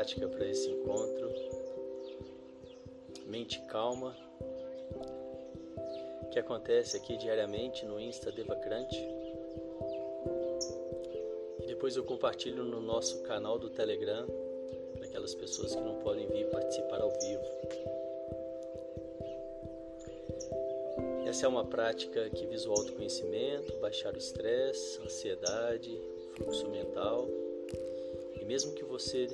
Prática, para esse encontro. Mente calma, que acontece aqui diariamente no Insta Devacrante. E depois eu compartilho no nosso canal do Telegram para aquelas pessoas que não podem vir participar ao vivo. Essa é uma prática que visa o autoconhecimento, baixar o estresse, ansiedade, fluxo mental. E mesmo que você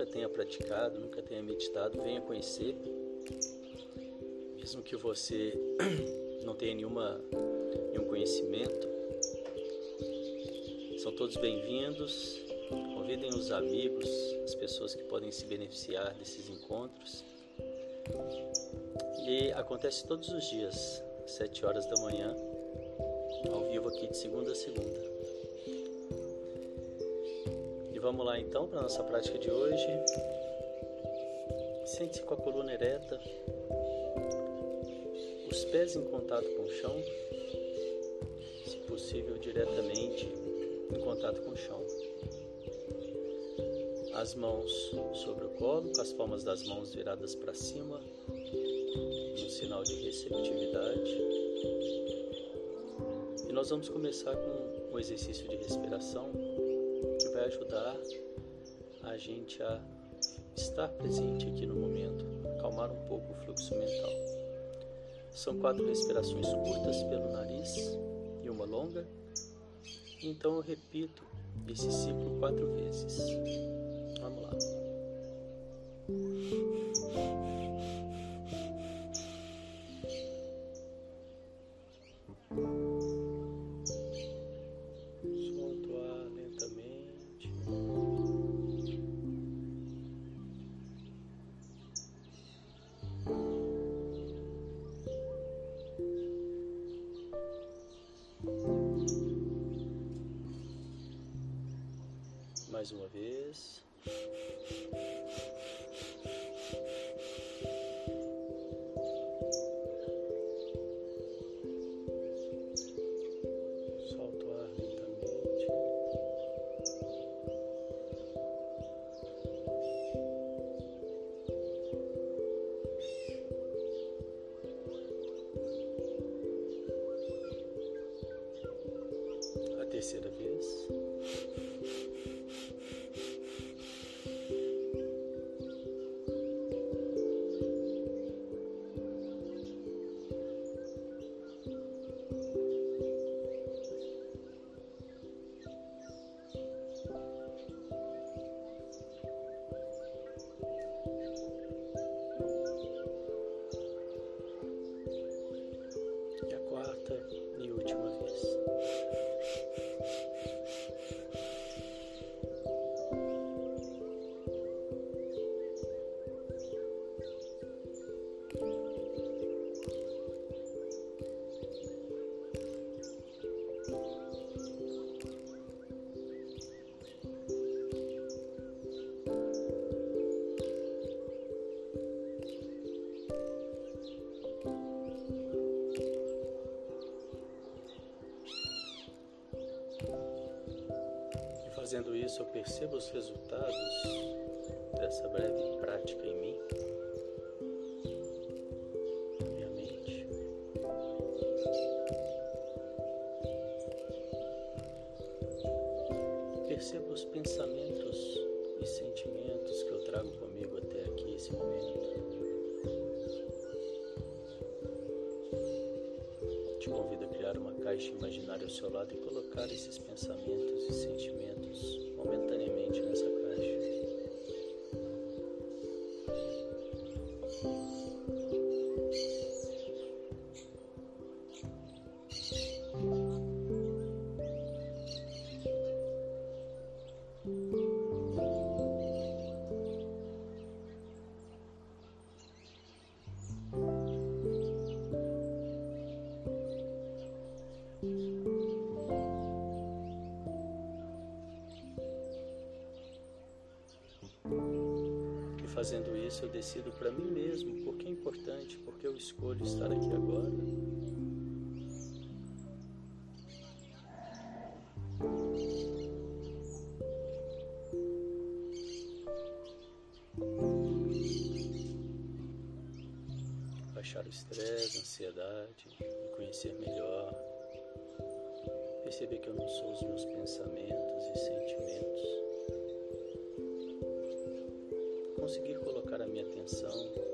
nunca tenha praticado, nunca tenha meditado, venha conhecer. Mesmo que você não tenha nenhuma, nenhum conhecimento, são todos bem-vindos. Convidem os amigos, as pessoas que podem se beneficiar desses encontros. E acontece todos os dias, sete horas da manhã, ao vivo aqui de segunda a segunda. Vamos lá então para a nossa prática de hoje. Sente-se com a coluna ereta, os pés em contato com o chão, se possível diretamente em contato com o chão. As mãos sobre o colo, com as palmas das mãos viradas para cima, sinal de receptividade. E nós vamos começar com um exercício de respiração ajudar a gente a estar presente aqui no momento, acalmar um pouco o fluxo mental. São quatro respirações curtas pelo nariz e uma longa. Então eu repito esse ciclo quatro vezes. Vamos lá. Fazendo isso, eu percebo os resultados dessa breve prática em mim. Percebo os pensamentos e sentimentos que eu trago comigo até aqui, esse momento. Caixa imaginária ao seu lado e colocar esses pensamentos e sentimentos momentaneamente nessa isso eu decido para mim mesmo, porque é importante, porque eu escolho estar aqui agora. Baixar o estresse, a ansiedade, me conhecer melhor, perceber que eu não sou os meus pensamentos e sentimentos conseguir So.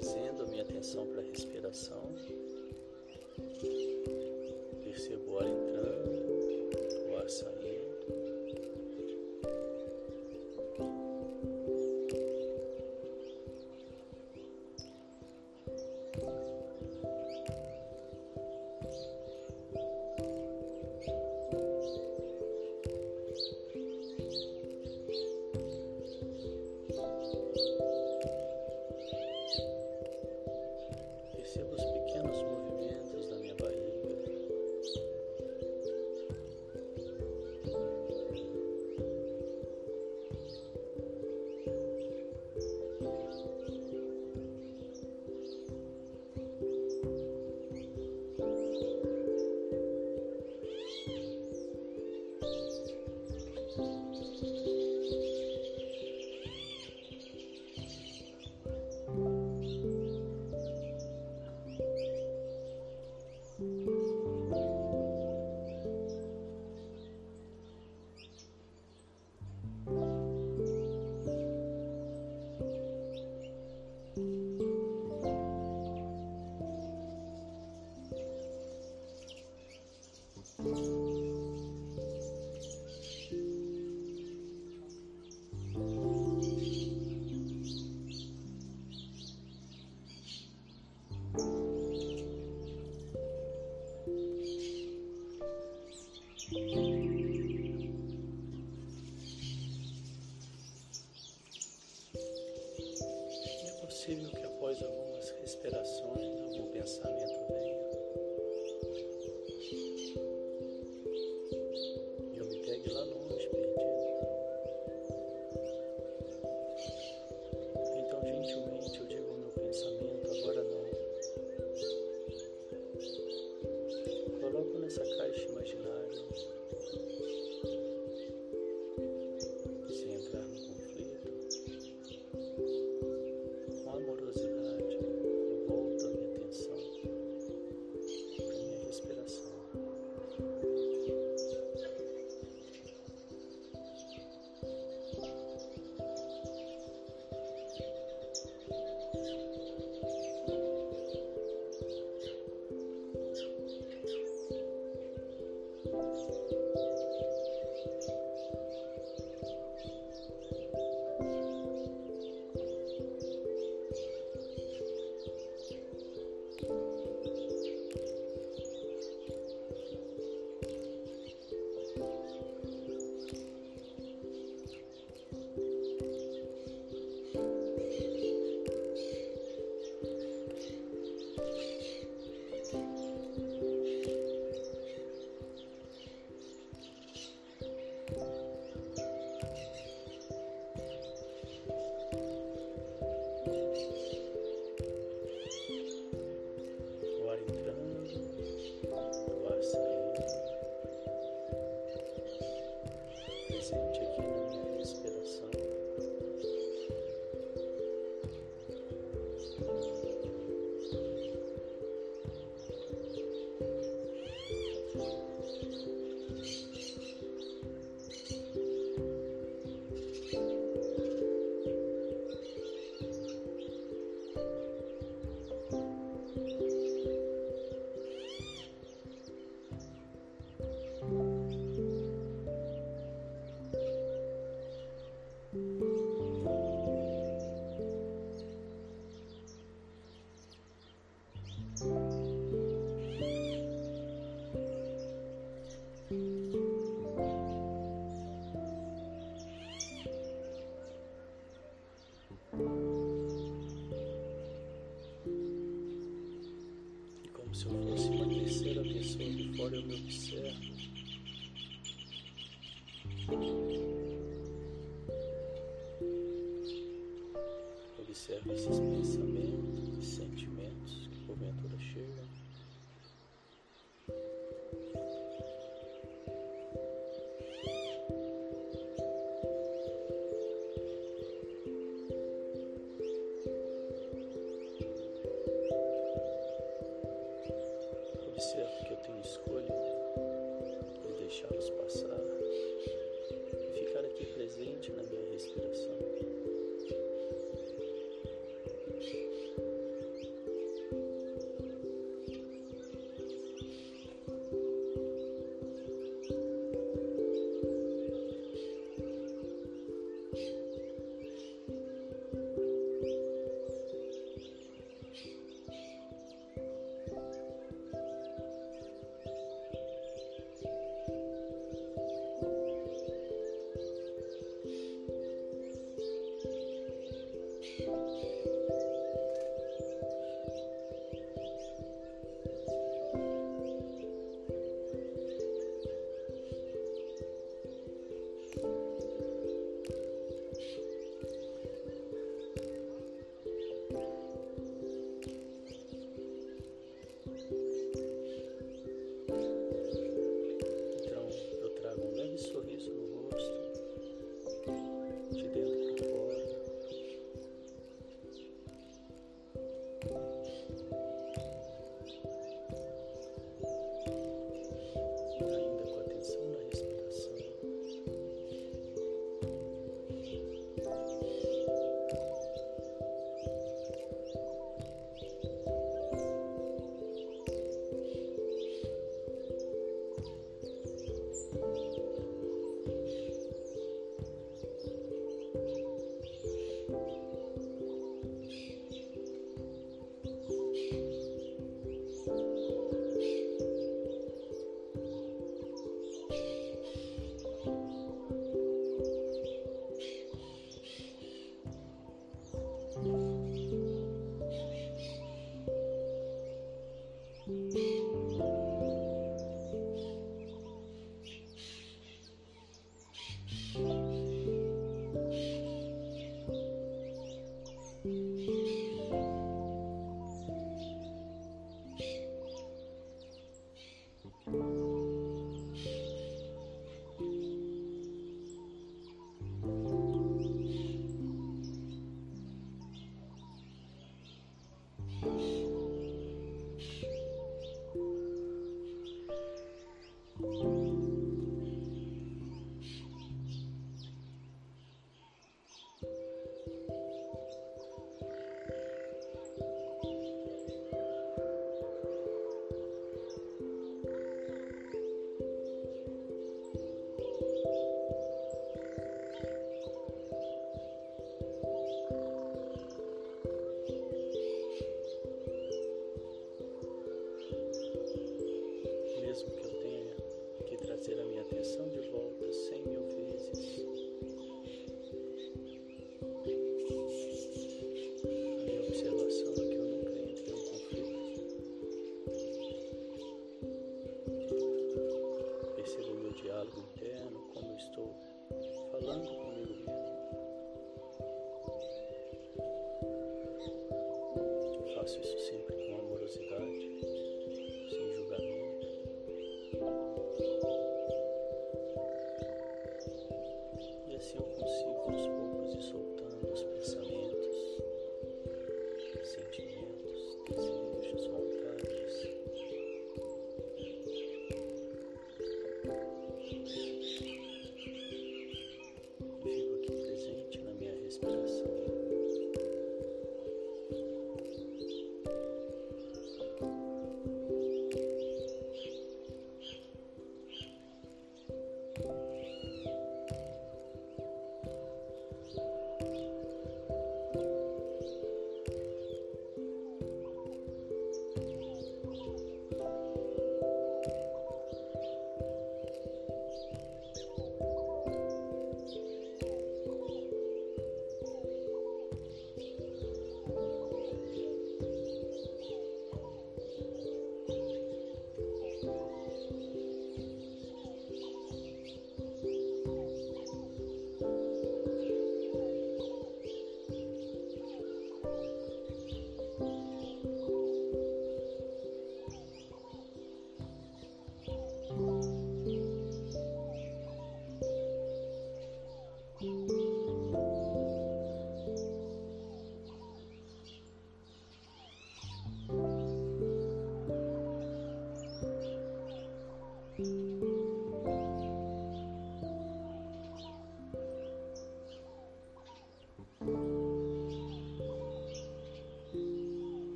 trazendo a minha atenção para a respiração. Caixa. me observo. Observe esses pensamentos e sentimentos que porventura chegam. Thank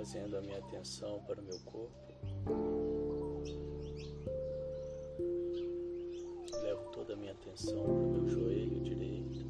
trazendo a minha atenção para o meu corpo. Levo toda a minha atenção para o meu joelho direito.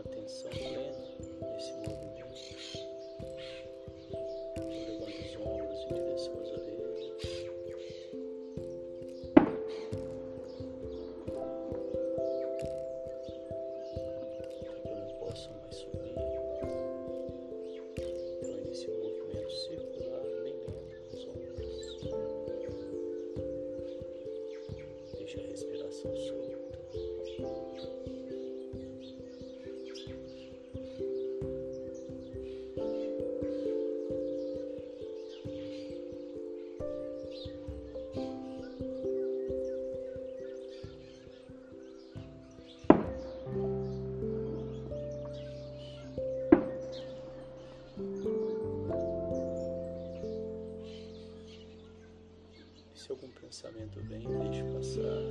atenção plena. Vem, deixe passar,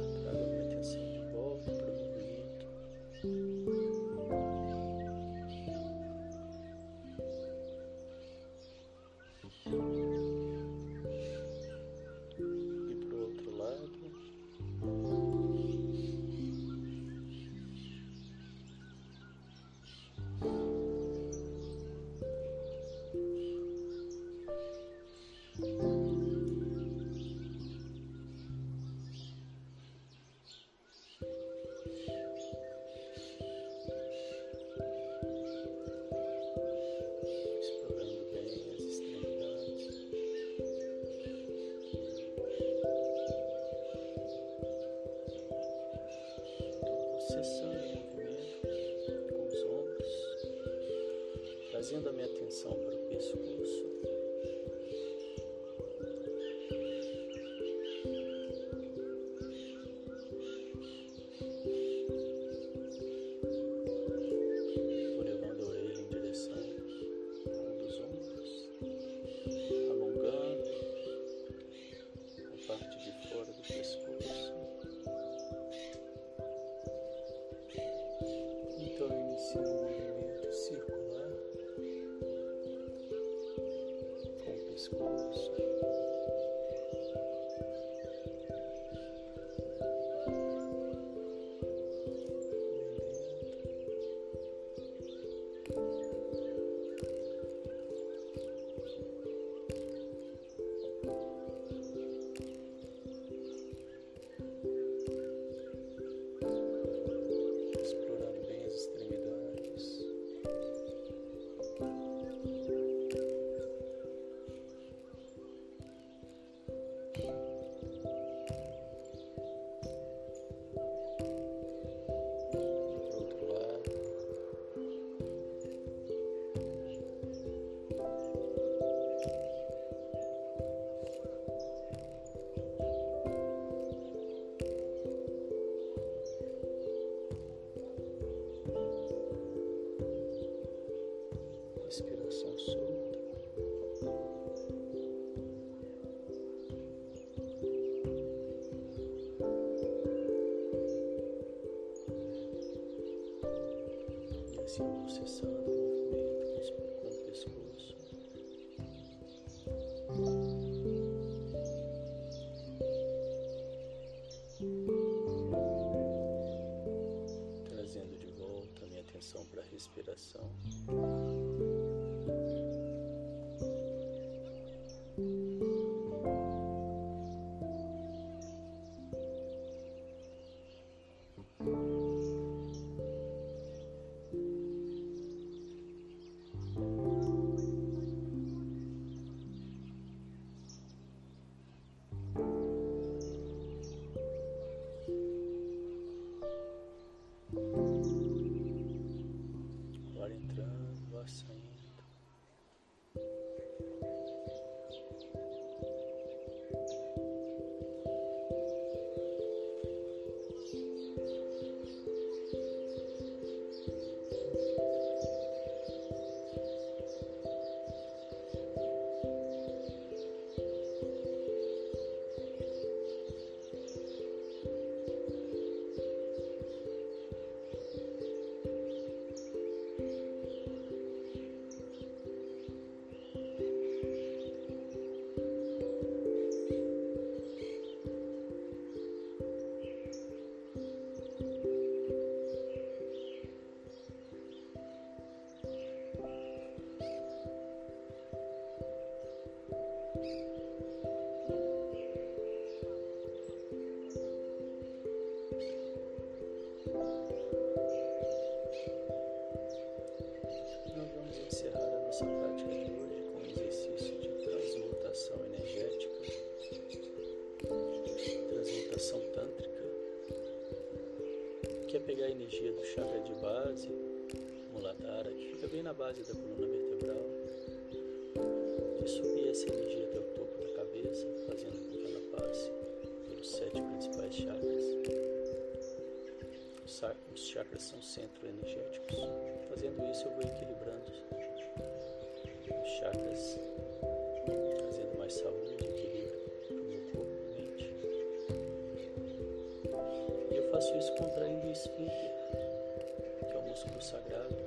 respiração. os chakras são centros energéticos. Fazendo isso, eu vou equilibrando os chakras, trazendo mais saúde, equilíbrio para o meu corpo e mente. E eu faço isso contraindo o esfíncter, que é o músculo sagrado.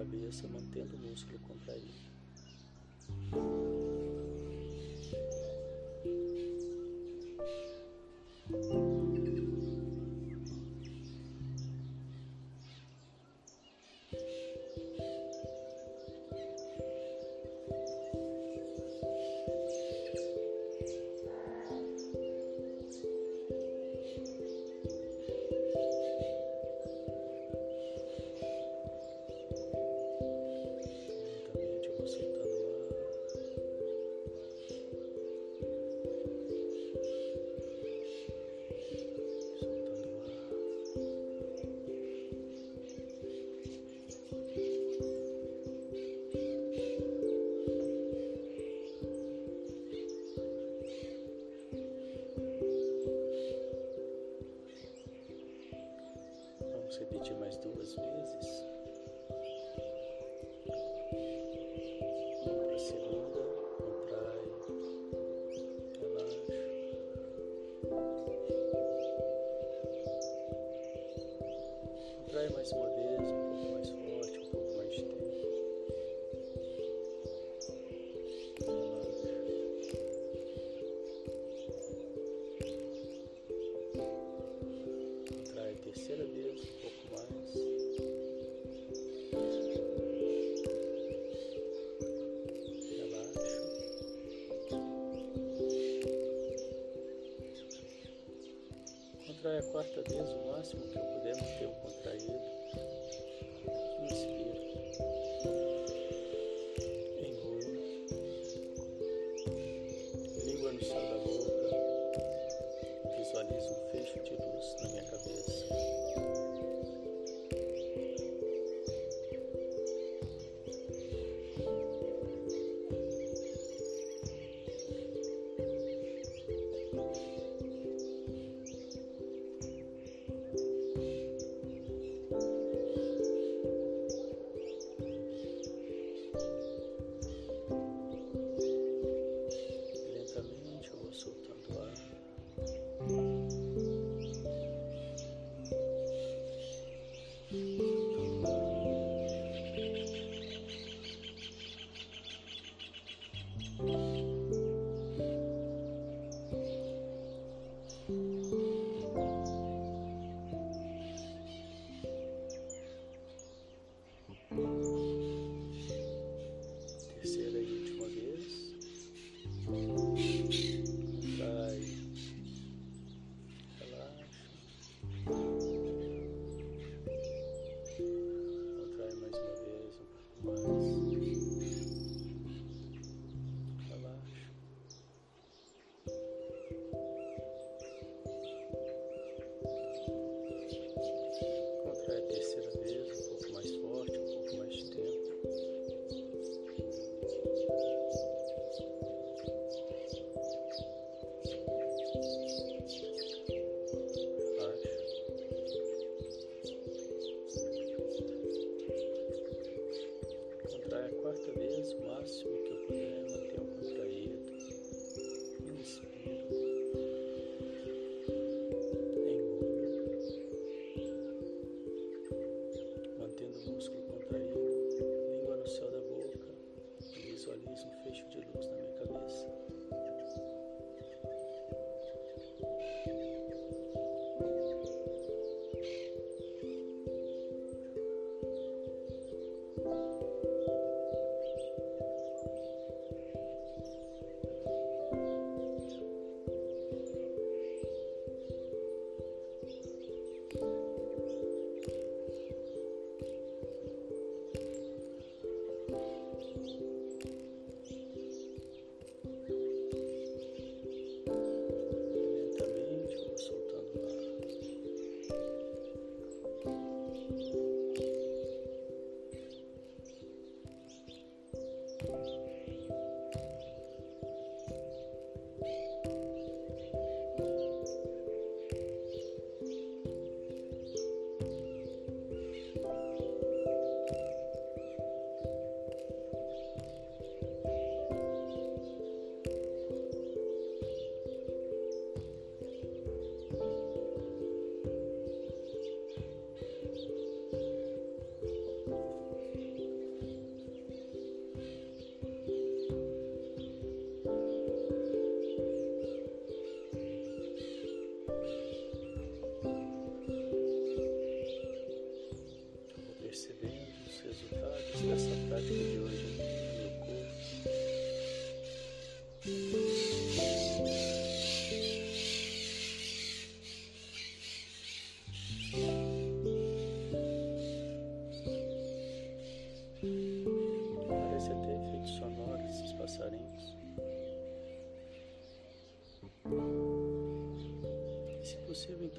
cabeça, mantendo o músculo contraído. thank Vamos repetir mais duas vezes.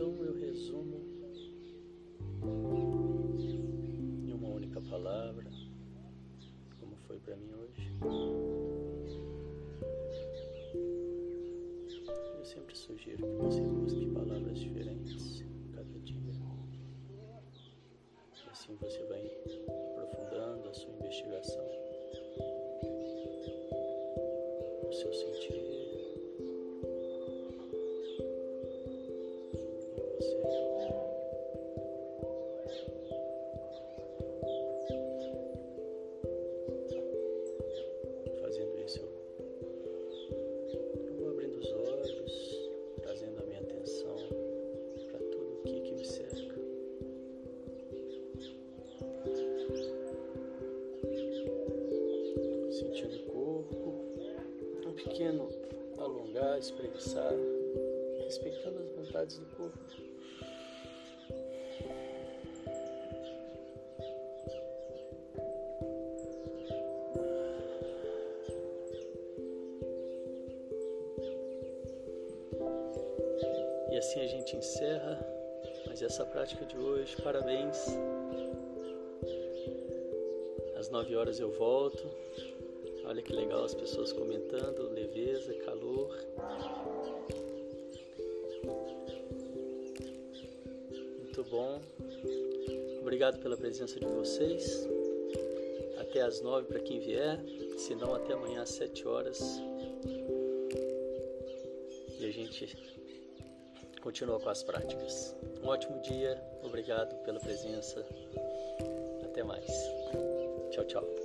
Então eu resumo em uma única palavra, como foi para mim hoje. Eu sempre sugiro que você busque palavras diferentes cada dia. E assim você vai alongar, espreguiçar, respeitando as vontades do corpo. E assim a gente encerra mais essa prática de hoje. Parabéns. Às nove horas eu volto. Olha que legal as pessoas comentando, leveza, calor. Muito bom. Obrigado pela presença de vocês. Até às nove para quem vier, se não até amanhã às sete horas. E a gente continua com as práticas. Um ótimo dia, obrigado pela presença. Até mais. Tchau, tchau.